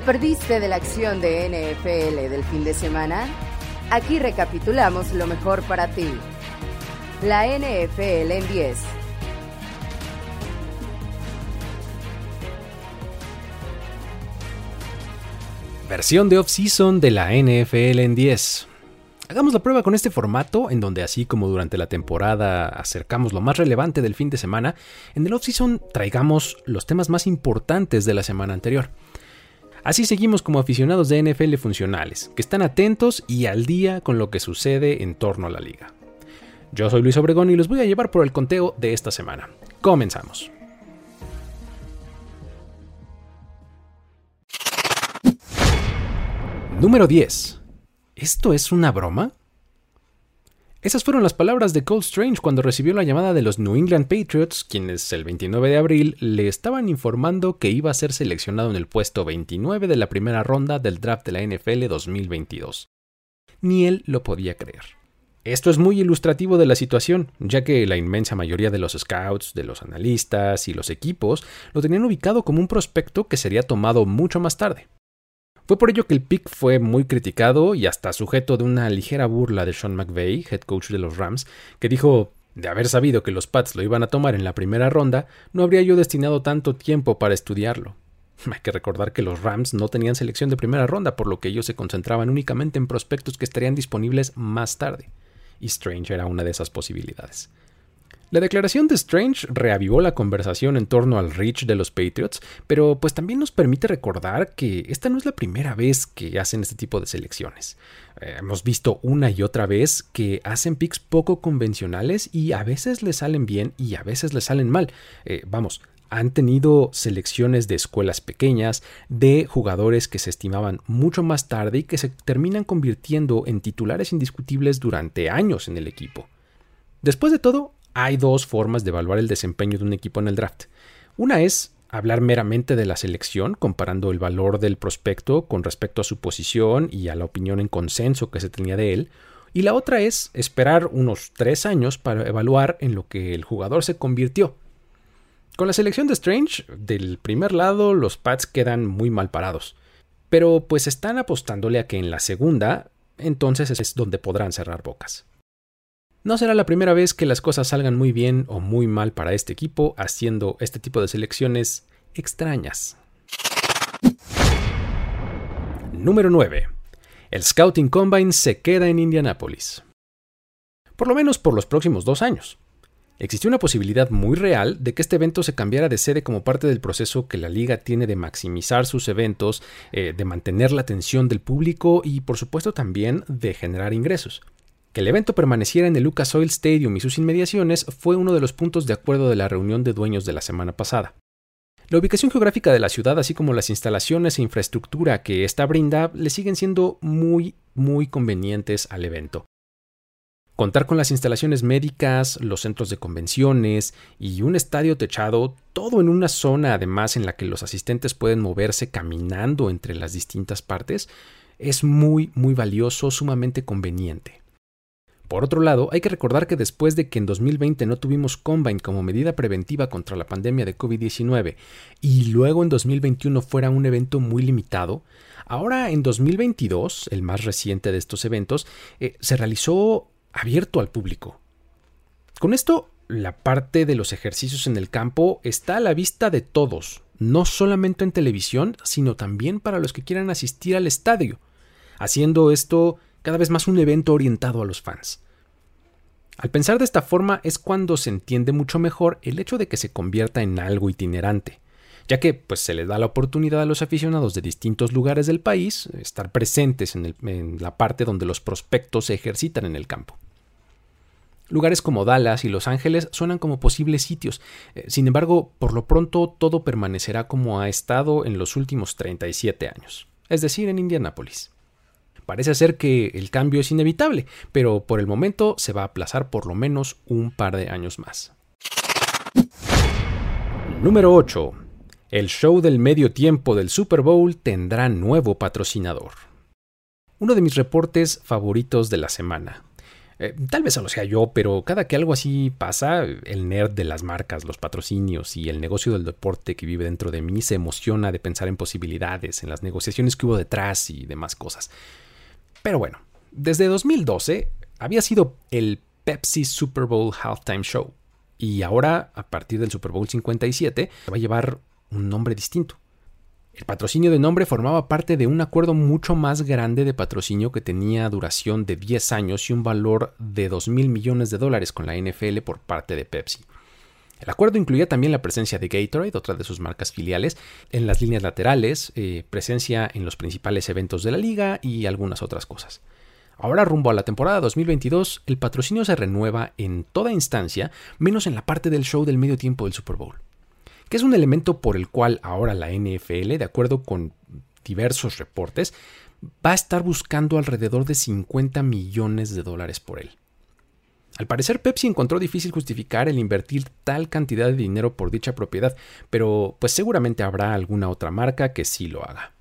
¿Te perdiste de la acción de NFL del fin de semana? Aquí recapitulamos lo mejor para ti. La NFL en 10. Versión de off-season de la NFL en 10. Hagamos la prueba con este formato, en donde así como durante la temporada acercamos lo más relevante del fin de semana, en el off-season traigamos los temas más importantes de la semana anterior. Así seguimos como aficionados de NFL funcionales, que están atentos y al día con lo que sucede en torno a la liga. Yo soy Luis Obregón y los voy a llevar por el conteo de esta semana. Comenzamos. Número 10. ¿Esto es una broma? Esas fueron las palabras de Cole Strange cuando recibió la llamada de los New England Patriots, quienes el 29 de abril le estaban informando que iba a ser seleccionado en el puesto 29 de la primera ronda del draft de la NFL 2022. Ni él lo podía creer. Esto es muy ilustrativo de la situación, ya que la inmensa mayoría de los scouts, de los analistas y los equipos lo tenían ubicado como un prospecto que sería tomado mucho más tarde. Fue por ello que el pick fue muy criticado y hasta sujeto de una ligera burla de Sean McVay, head coach de los Rams, que dijo, de haber sabido que los Pats lo iban a tomar en la primera ronda, no habría yo destinado tanto tiempo para estudiarlo. Hay que recordar que los Rams no tenían selección de primera ronda, por lo que ellos se concentraban únicamente en prospectos que estarían disponibles más tarde. Y Strange era una de esas posibilidades. La declaración de Strange reavivó la conversación en torno al reach de los Patriots, pero pues también nos permite recordar que esta no es la primera vez que hacen este tipo de selecciones. Eh, hemos visto una y otra vez que hacen picks poco convencionales y a veces les salen bien y a veces les salen mal. Eh, vamos, han tenido selecciones de escuelas pequeñas, de jugadores que se estimaban mucho más tarde y que se terminan convirtiendo en titulares indiscutibles durante años en el equipo. Después de todo, hay dos formas de evaluar el desempeño de un equipo en el draft. Una es hablar meramente de la selección, comparando el valor del prospecto con respecto a su posición y a la opinión en consenso que se tenía de él. Y la otra es esperar unos tres años para evaluar en lo que el jugador se convirtió. Con la selección de Strange, del primer lado los Pats quedan muy mal parados. Pero pues están apostándole a que en la segunda, entonces es donde podrán cerrar bocas. No será la primera vez que las cosas salgan muy bien o muy mal para este equipo haciendo este tipo de selecciones extrañas. Número 9. El Scouting Combine se queda en Indianápolis. Por lo menos por los próximos dos años. Existió una posibilidad muy real de que este evento se cambiara de sede como parte del proceso que la liga tiene de maximizar sus eventos, eh, de mantener la atención del público y por supuesto también de generar ingresos. Que el evento permaneciera en el Lucas Oil Stadium y sus inmediaciones fue uno de los puntos de acuerdo de la reunión de dueños de la semana pasada. La ubicación geográfica de la ciudad, así como las instalaciones e infraestructura que ésta brinda, le siguen siendo muy, muy convenientes al evento. Contar con las instalaciones médicas, los centros de convenciones y un estadio techado, todo en una zona además en la que los asistentes pueden moverse caminando entre las distintas partes, es muy, muy valioso, sumamente conveniente. Por otro lado, hay que recordar que después de que en 2020 no tuvimos Combine como medida preventiva contra la pandemia de COVID-19 y luego en 2021 fuera un evento muy limitado, ahora en 2022, el más reciente de estos eventos, eh, se realizó abierto al público. Con esto, la parte de los ejercicios en el campo está a la vista de todos, no solamente en televisión, sino también para los que quieran asistir al estadio, haciendo esto cada vez más un evento orientado a los fans. Al pensar de esta forma es cuando se entiende mucho mejor el hecho de que se convierta en algo itinerante, ya que pues, se le da la oportunidad a los aficionados de distintos lugares del país estar presentes en, en la parte donde los prospectos se ejercitan en el campo. Lugares como Dallas y Los Ángeles suenan como posibles sitios, eh, sin embargo, por lo pronto todo permanecerá como ha estado en los últimos 37 años, es decir, en Indianápolis. Parece ser que el cambio es inevitable, pero por el momento se va a aplazar por lo menos un par de años más. Número 8. El show del medio tiempo del Super Bowl tendrá nuevo patrocinador. Uno de mis reportes favoritos de la semana. Eh, tal vez solo sea yo, pero cada que algo así pasa, el nerd de las marcas, los patrocinios y el negocio del deporte que vive dentro de mí se emociona de pensar en posibilidades, en las negociaciones que hubo detrás y demás cosas. Pero bueno, desde 2012 había sido el Pepsi Super Bowl Halftime Show y ahora, a partir del Super Bowl 57, se va a llevar un nombre distinto. El patrocinio de nombre formaba parte de un acuerdo mucho más grande de patrocinio que tenía duración de 10 años y un valor de 2 mil millones de dólares con la NFL por parte de Pepsi. El acuerdo incluía también la presencia de Gatorade, otra de sus marcas filiales, en las líneas laterales, eh, presencia en los principales eventos de la liga y algunas otras cosas. Ahora rumbo a la temporada 2022, el patrocinio se renueva en toda instancia, menos en la parte del show del medio tiempo del Super Bowl que es un elemento por el cual ahora la NFL, de acuerdo con diversos reportes, va a estar buscando alrededor de 50 millones de dólares por él. Al parecer Pepsi encontró difícil justificar el invertir tal cantidad de dinero por dicha propiedad, pero pues seguramente habrá alguna otra marca que sí lo haga.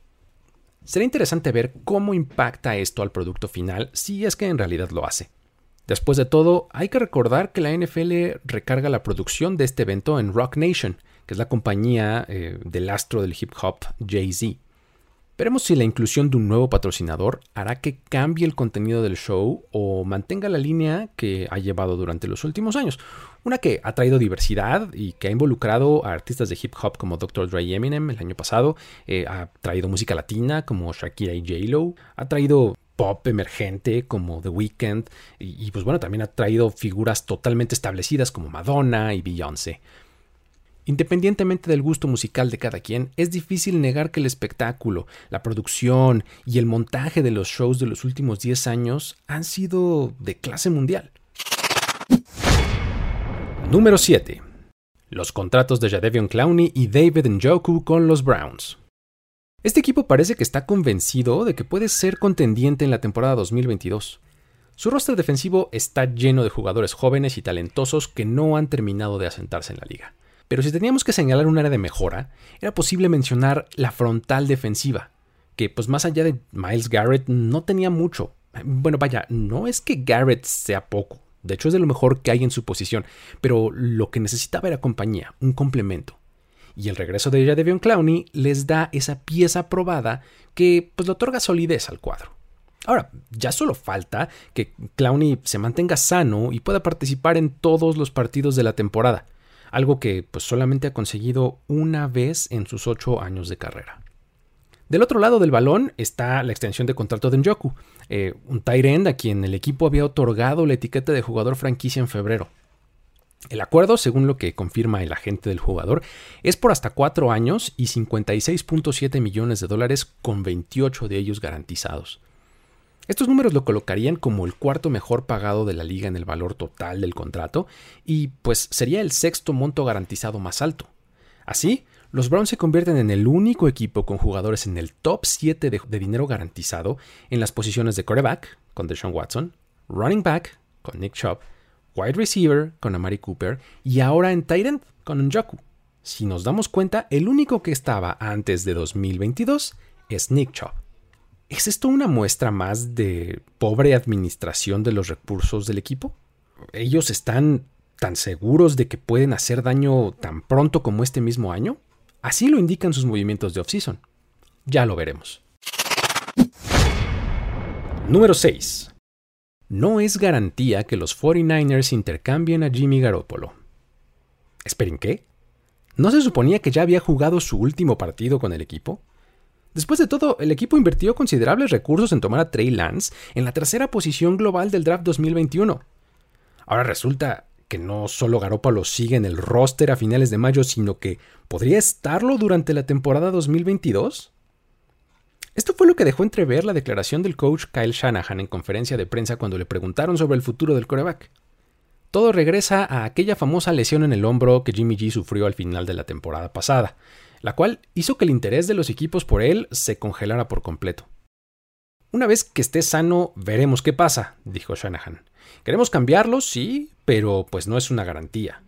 Será interesante ver cómo impacta esto al producto final si es que en realidad lo hace. Después de todo, hay que recordar que la NFL recarga la producción de este evento en Rock Nation, que es la compañía eh, del astro del hip hop Jay-Z. Veremos si la inclusión de un nuevo patrocinador hará que cambie el contenido del show o mantenga la línea que ha llevado durante los últimos años. Una que ha traído diversidad y que ha involucrado a artistas de hip hop como Dr. Dre y Eminem el año pasado, eh, ha traído música latina como Shakira y J-Lo, ha traído pop emergente como The Weeknd y, y pues bueno, también ha traído figuras totalmente establecidas como Madonna y Beyoncé. Independientemente del gusto musical de cada quien, es difícil negar que el espectáculo, la producción y el montaje de los shows de los últimos 10 años han sido de clase mundial. Número 7. Los contratos de Jadevion Clowney y David Njoku con los Browns. Este equipo parece que está convencido de que puede ser contendiente en la temporada 2022. Su roster defensivo está lleno de jugadores jóvenes y talentosos que no han terminado de asentarse en la liga. Pero si teníamos que señalar un área de mejora, era posible mencionar la frontal defensiva, que pues más allá de Miles Garrett no tenía mucho. Bueno, vaya, no es que Garrett sea poco, de hecho es de lo mejor que hay en su posición, pero lo que necesitaba era compañía, un complemento. Y el regreso de Jadevion Clowney les da esa pieza probada que pues le otorga solidez al cuadro. Ahora, ya solo falta que Clowney se mantenga sano y pueda participar en todos los partidos de la temporada algo que pues, solamente ha conseguido una vez en sus ocho años de carrera. Del otro lado del balón está la extensión de contrato de Njoku, eh, un tight end a quien el equipo había otorgado la etiqueta de jugador franquicia en febrero. El acuerdo, según lo que confirma el agente del jugador, es por hasta cuatro años y 56.7 millones de dólares con 28 de ellos garantizados. Estos números lo colocarían como el cuarto mejor pagado de la liga en el valor total del contrato y pues sería el sexto monto garantizado más alto. Así, los Browns se convierten en el único equipo con jugadores en el top 7 de, dinero garantizado en las posiciones de quarterback con Deshaun Watson, running back con Nick Chubb, wide receiver con Amari Cooper y ahora en tight end con Njoku. Si nos damos cuenta, el único que estaba antes de 2022 es Nick Chubb. ¿Es esto una muestra más de pobre administración de los recursos del equipo? ¿Ellos están tan seguros de que pueden hacer daño tan pronto como este mismo año? Así lo indican sus movimientos de offseason. Ya lo veremos. Número 6. No es garantía que los 49ers intercambien a Jimmy Garoppolo. Esperen, ¿qué? ¿No se suponía que ya había jugado su último partido con el equipo? Después de todo, el equipo invirtió considerables recursos en tomar a Trey Lance en la tercera posición global del draft 2021. Ahora resulta que no solo Garoppolo sigue en el roster a finales de mayo, sino que podría estarlo durante la temporada 2022. Esto fue lo que dejó entrever la declaración del coach Kyle Shanahan en conferencia de prensa cuando le preguntaron sobre el futuro del coreback. Todo regresa a aquella famosa lesión en el hombro que Jimmy G sufrió al final de la temporada pasada, la cual hizo que el interés de los equipos por él se congelara por completo. Una vez que esté sano, veremos qué pasa, dijo Shanahan. Queremos cambiarlo, sí, pero pues no es una garantía.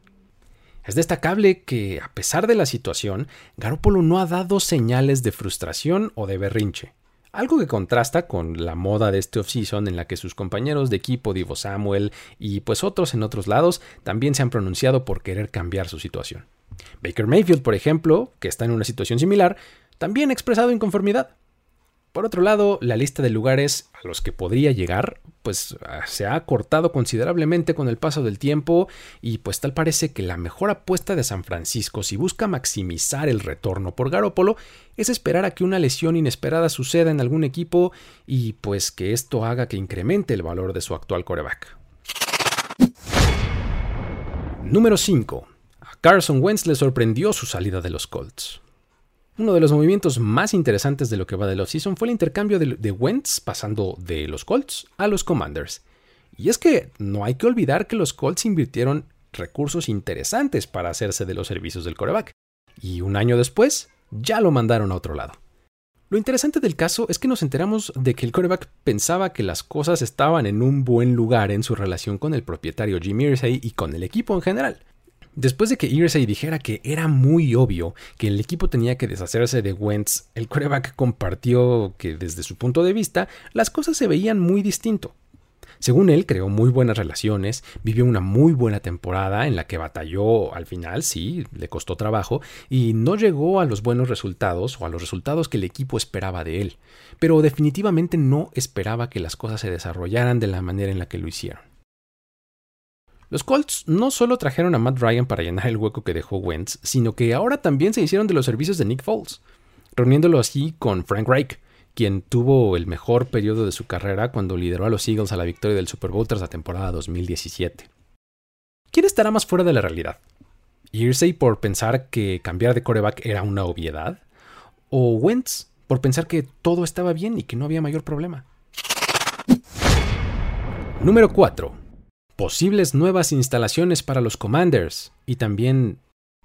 Es destacable que, a pesar de la situación, Garoppolo no ha dado señales de frustración o de berrinche. Algo que contrasta con la moda de este offseason en la que sus compañeros de equipo, Divo Samuel y pues otros en otros lados, también se han pronunciado por querer cambiar su situación. Baker Mayfield, por ejemplo, que está en una situación similar, también ha expresado inconformidad. Por otro lado, la lista de lugares a los que podría llegar, pues ah, se ha cortado considerablemente con el paso del tiempo y pues tal parece que la mejor apuesta de San Francisco si busca maximizar el retorno por Garópolo es esperar a que una lesión inesperada suceda en algún equipo y pues que esto haga que incremente el valor de su actual coreback. Número 5. A Carson Wentz le sorprendió su salida de los Colts. Uno de los movimientos más interesantes de lo que va de la offseason fue el intercambio de, Wentz pasando de los Colts a los Commanders. Y es que no hay que olvidar que los Colts invirtieron recursos interesantes para hacerse de los servicios del coreback. Y un año después, ya lo mandaron a otro lado. Lo interesante del caso es que nos enteramos de que el coreback pensaba que las cosas estaban en un buen lugar en su relación con el propietario Jim Irsay y con el equipo en general. Después de que Irsay dijera que era muy obvio que el equipo tenía que deshacerse de Wentz, el quarterback compartió que desde su punto de vista las cosas se veían muy distinto. Según él, creó muy buenas relaciones, vivió una muy buena temporada en la que batalló al final, sí, le costó trabajo, y no llegó a los buenos resultados o a los resultados que el equipo esperaba de él, pero definitivamente no esperaba que las cosas se desarrollaran de la manera en la que lo hicieron. Los Colts no solo trajeron a Matt Ryan para llenar el hueco que dejó Wentz, sino que ahora también se hicieron de los servicios de Nick Foles, reuniéndolo así con Frank Reich, quien tuvo el mejor periodo de su carrera cuando lideró a los Eagles a la victoria del Super Bowl tras la temporada 2017. ¿Quién estará más fuera de la realidad? ¿Irsay por pensar que cambiar de coreback era una obviedad? ¿O Wentz por pensar que todo estaba bien y que no había mayor problema? Número 4 posibles nuevas instalaciones para los Commanders y también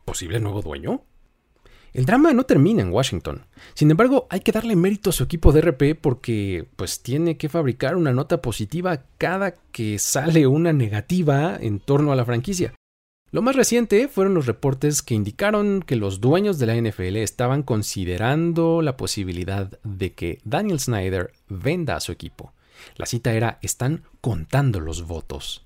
posible nuevo dueño? El drama no termina en Washington. Sin embargo, hay que darle mérito a su equipo de RP porque pues tiene que fabricar una nota positiva cada que sale una negativa en torno a la franquicia. Lo más reciente fueron los reportes que indicaron que los dueños de la NFL estaban considerando la posibilidad de que Daniel Snyder venda a su equipo. La cita era están contando los votos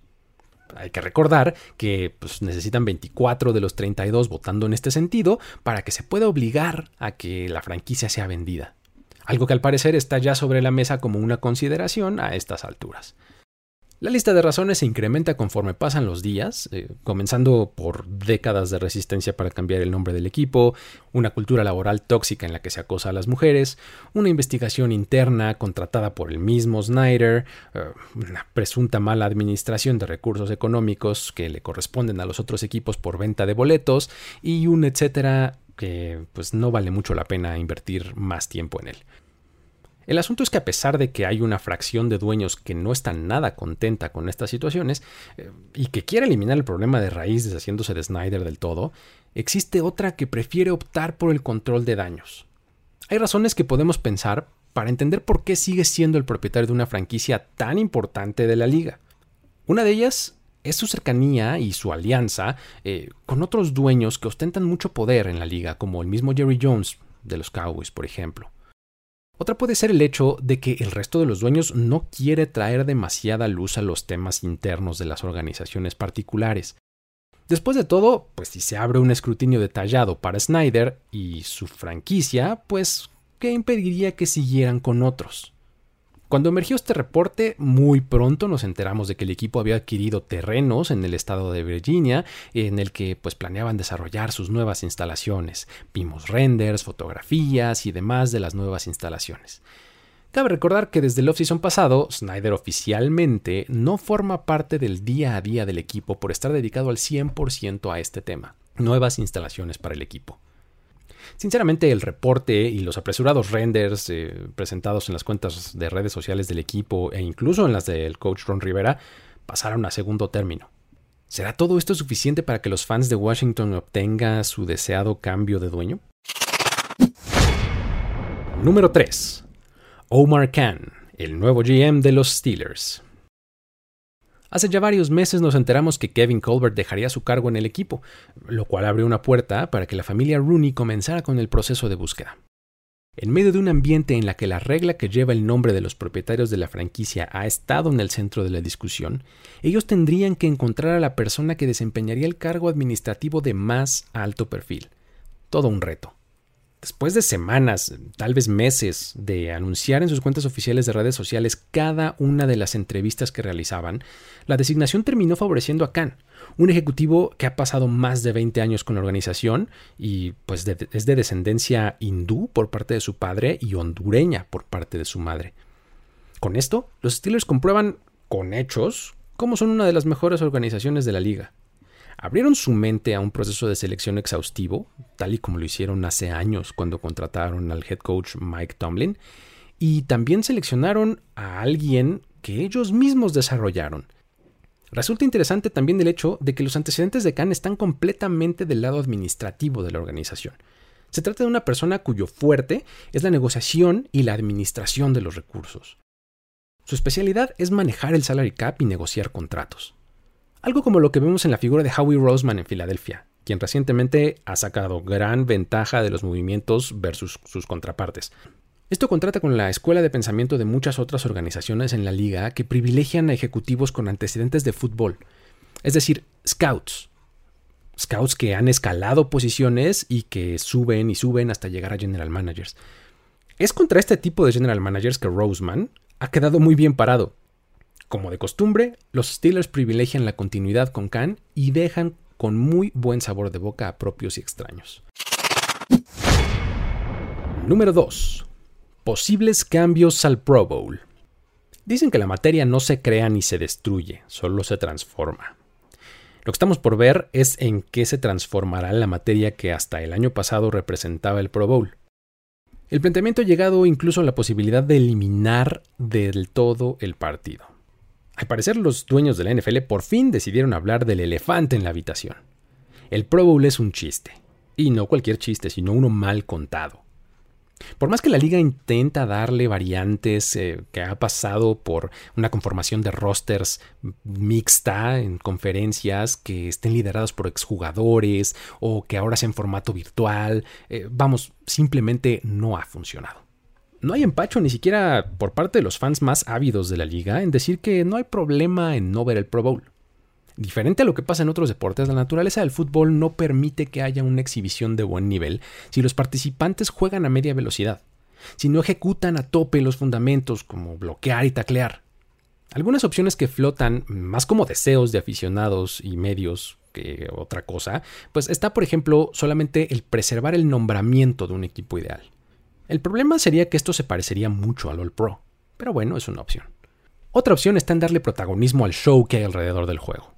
hay que recordar que pues, necesitan 24 de los 32 votando en este sentido para que se pueda obligar a que la franquicia sea vendida. Algo que al parecer está ya sobre la mesa como una consideración a estas alturas. La lista de razones se incrementa conforme pasan los días, eh, comenzando por décadas de resistencia para cambiar el nombre del equipo, una cultura laboral tóxica en la que se acosa a las mujeres, una investigación interna contratada por el mismo Snyder, eh, una presunta mala administración de recursos económicos que le corresponden a los otros equipos por venta de boletos y un etcétera que pues no vale mucho la pena invertir más tiempo en él. El asunto es que a pesar de que hay una fracción de dueños que no está nada contenta con estas situaciones eh, y que quiere eliminar el problema de raíz deshaciéndose de Snyder del todo, existe otra que prefiere optar por el control de daños. Hay razones que podemos pensar para entender por qué sigue siendo el propietario de una franquicia tan importante de la liga. Una de ellas es su cercanía y su alianza eh, con otros dueños que ostentan mucho poder en la liga, como el mismo Jerry Jones de los Cowboys, por ejemplo. Otra puede ser el hecho de que el resto de los dueños no quiere traer demasiada luz a los temas internos de las organizaciones particulares. Después de todo, pues si se abre un escrutinio detallado para Snyder y su franquicia, pues ¿qué impediría que siguieran con otros? Cuando emergió este reporte, muy pronto nos enteramos de que el equipo había adquirido terrenos en el estado de Virginia, en el que pues planeaban desarrollar sus nuevas instalaciones. Vimos renders, fotografías y demás de las nuevas instalaciones. Cabe recordar que desde el off-season pasado, Snyder oficialmente no forma parte del día a día del equipo por estar dedicado al 100% a este tema. Nuevas instalaciones para el equipo. Sinceramente, el reporte y los apresurados renders eh, presentados en las cuentas de redes sociales del equipo e incluso en las del coach Ron Rivera pasaron a segundo término. ¿Será todo esto suficiente para que los fans de Washington obtengan su deseado cambio de dueño? Número 3. Omar Khan, el nuevo GM de los Steelers. Hace ya varios meses nos enteramos que Kevin Colbert dejaría su cargo en el equipo, lo cual abrió una puerta para que la familia Rooney comenzara con el proceso de búsqueda. En medio de un ambiente en la que la regla que lleva el nombre de los propietarios de la franquicia ha estado en el centro de la discusión, ellos tendrían que encontrar a la persona que desempeñaría el cargo administrativo de más alto perfil. Todo un reto. Después de semanas, tal vez meses, de anunciar en sus cuentas oficiales de redes sociales cada una de las entrevistas que realizaban, la designación terminó favoreciendo a Khan, un ejecutivo que ha pasado más de 20 años con la organización y pues es de descendencia hindú por parte de su padre y hondureña por parte de su madre. Con esto, los Steelers comprueban con hechos cómo son una de las mejores organizaciones de la liga abrieron su mente a un proceso de selección exhaustivo, tal y como lo hicieron hace años cuando contrataron al head coach Mike Tomlin, y también seleccionaron a alguien que ellos mismos desarrollaron. Resulta interesante también el hecho de que los antecedentes de Khan están completamente del lado administrativo de la organización. Se trata de una persona cuyo fuerte es la negociación y la administración de los recursos. Su especialidad es manejar el salary cap y negociar contratos. Algo como lo que vemos en la figura de Howie Roseman en Filadelfia, quien recientemente ha sacado gran ventaja de los movimientos versus sus contrapartes. Esto contrata con la escuela de pensamiento de muchas otras organizaciones en la liga que privilegian a ejecutivos con antecedentes de fútbol, es decir, scouts. Scouts que han escalado posiciones y que suben y suben hasta llegar a general managers. Es contra este tipo de general managers que Roseman ha quedado muy bien parado, como de costumbre, los Steelers privilegian la continuidad con Khan y dejan con muy buen sabor de boca a propios y extraños. Número 2. Posibles cambios al Pro Bowl. Dicen que la materia no se crea ni se destruye, solo se transforma. Lo que estamos por ver es en qué se transformará la materia que hasta el año pasado representaba el Pro Bowl. El planteamiento ha llegado incluso a la posibilidad de eliminar del todo el partido. Al parecer los dueños de la NFL por fin decidieron hablar del elefante en la habitación. El Pro Bowl es un chiste. Y no cualquier chiste, sino uno mal contado. Por más que la liga intenta darle variantes, eh, que ha pasado por una conformación de rosters mixta en conferencias que estén liderados por exjugadores o que ahora sea en formato virtual, eh, vamos, simplemente no ha funcionado. No hay empacho ni siquiera por parte de los fans más ávidos de la liga en decir que no hay problema en no ver el Pro Bowl. Diferente a lo que pasa en otros deportes, la naturaleza del fútbol no permite que haya una exhibición de buen nivel si los participantes juegan a media velocidad, si no ejecutan a tope los fundamentos como bloquear y taclear. Algunas opciones que flotan más como deseos de aficionados y medios que otra cosa, pues está por ejemplo solamente el preservar el nombramiento de un equipo ideal. El problema sería que esto se parecería mucho al All Pro, pero bueno, es una opción. Otra opción está en darle protagonismo al show que hay alrededor del juego.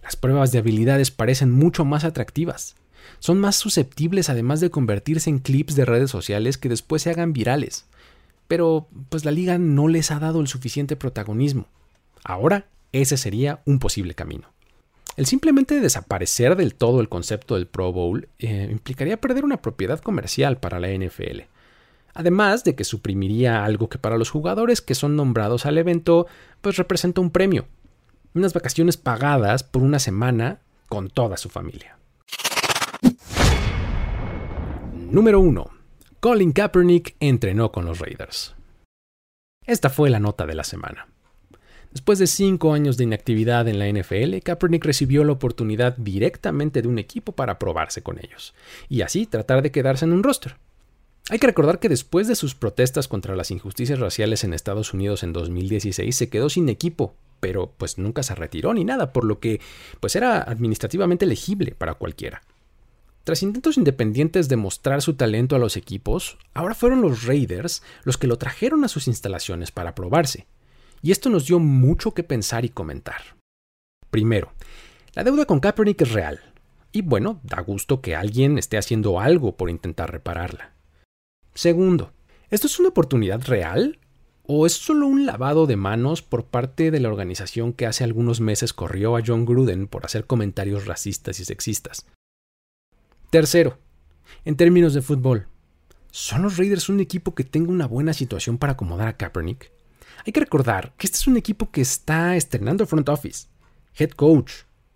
Las pruebas de habilidades parecen mucho más atractivas. Son más susceptibles además de convertirse en clips de redes sociales que después se hagan virales. Pero pues la liga no les ha dado el suficiente protagonismo. Ahora ese sería un posible camino. El simplemente desaparecer del todo el concepto del Pro Bowl eh, implicaría perder una propiedad comercial para la NFL además de que suprimiría algo que para los jugadores que son nombrados al evento pues representa un premio, unas vacaciones pagadas por una semana con toda su familia. Número 1. Colin Kaepernick entrenó con los Raiders. Esta fue la nota de la semana. Después de cinco años de inactividad en la NFL, Kaepernick recibió la oportunidad directamente de un equipo para probarse con ellos, y así tratar de quedarse en un roster. Hay que recordar que después de sus protestas contra las injusticias raciales en Estados Unidos en 2016 se quedó sin equipo, pero pues nunca se retiró ni nada, por lo que pues era administrativamente elegible para cualquiera. Tras intentos independientes de mostrar su talento a los equipos, ahora fueron los Raiders los que lo trajeron a sus instalaciones para probarse. Y esto nos dio mucho que pensar y comentar. Primero, la deuda con Kaepernick es real. Y bueno, da gusto que alguien esté haciendo algo por intentar repararla. Segundo, ¿esto es una oportunidad real? ¿O es solo un lavado de manos por parte de la organización que hace algunos meses corrió a John Gruden por hacer comentarios racistas y sexistas? Tercero, en términos de fútbol, ¿son los Raiders un equipo que tenga una buena situación para acomodar a Kaepernick? Hay que recordar que este es un equipo que está estrenando front office, head coach,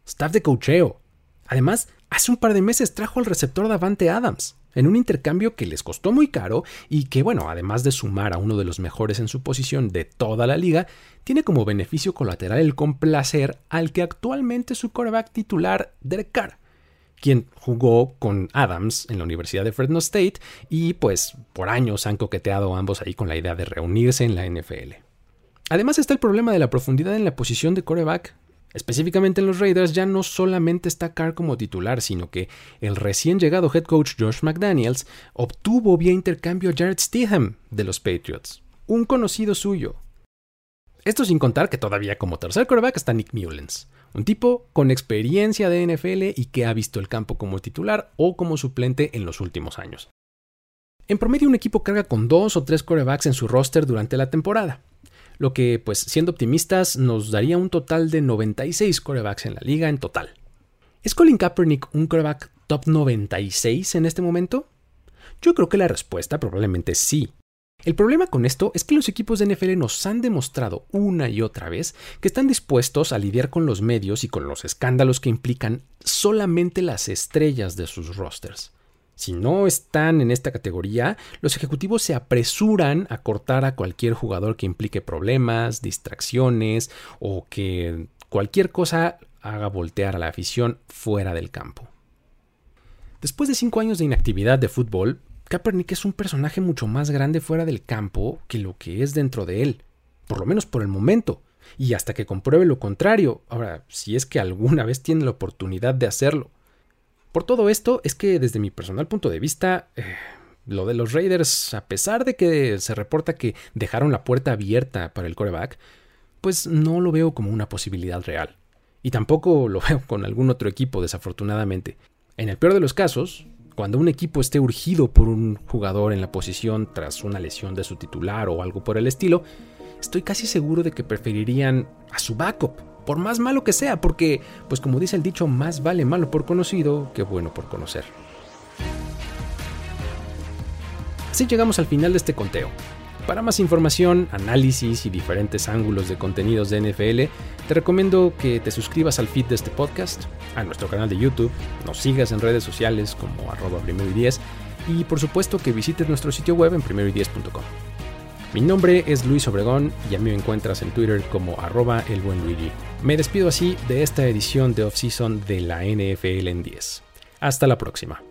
staff de cocheo. Además, hace un par de meses trajo al receptor Davante Adams en un intercambio que les costó muy caro y que, bueno, además de sumar a uno de los mejores en su posición de toda la liga, tiene como beneficio colateral el complacer al que actualmente su coreback titular, Derek Carr, quien jugó con Adams en la Universidad de Fresno State y pues por años han coqueteado ambos ahí con la idea de reunirse en la NFL. Además está el problema de la profundidad en la posición de coreback. Específicamente en los Raiders ya no solamente está Carr como titular, sino que el recién llegado head coach Josh McDaniels obtuvo vía intercambio a Jared Stidham de los Patriots, un conocido suyo. Esto sin contar que todavía como tercer coreback está Nick Mullens, un tipo con experiencia de NFL y que ha visto el campo como titular o como suplente en los últimos años. En promedio un equipo carga con dos o tres corebacks en su roster durante la temporada, lo que, pues siendo optimistas, nos daría un total de 96 corebacks en la liga en total. ¿Es Colin Kaepernick un coreback top 96 en este momento? Yo creo que la respuesta probablemente sí. El problema con esto es que los equipos de NFL nos han demostrado una y otra vez que están dispuestos a lidiar con los medios y con los escándalos que implican solamente las estrellas de sus rosters. Si no están en esta categoría, los ejecutivos se apresuran a cortar a cualquier jugador que implique problemas, distracciones o que cualquier cosa haga voltear a la afición fuera del campo. Después de cinco años de inactividad de fútbol, Kaepernick es un personaje mucho más grande fuera del campo que lo que es dentro de él, por lo menos por el momento, y hasta que compruebe lo contrario, ahora, si es que alguna vez tiene la oportunidad de hacerlo. Por todo esto es que desde mi personal punto de vista, eh, lo de los Raiders, a pesar de que se reporta que dejaron la puerta abierta para el coreback, pues no lo veo como una posibilidad real. Y tampoco lo veo con algún otro equipo, desafortunadamente. En el peor de los casos, cuando un equipo esté urgido por un jugador en la posición tras una lesión de su titular o algo por el estilo, estoy casi seguro de que preferirían a su backup por más malo que sea, porque, pues como dice el dicho, más vale malo por conocido que bueno por conocer. Así llegamos al final de este conteo. Para más información, análisis y diferentes ángulos de contenidos de NFL, te recomiendo que te suscribas al feed de este podcast, a nuestro canal de YouTube, nos sigas en redes sociales como arroba primero y 10 y por supuesto que visites nuestro sitio web en primero y Mi nombre es Luis Obregón y a mí me encuentras en Twitter como arroba el buen Luigi. Me despido así de esta edición de off-season de la NFL en 10. Hasta la próxima.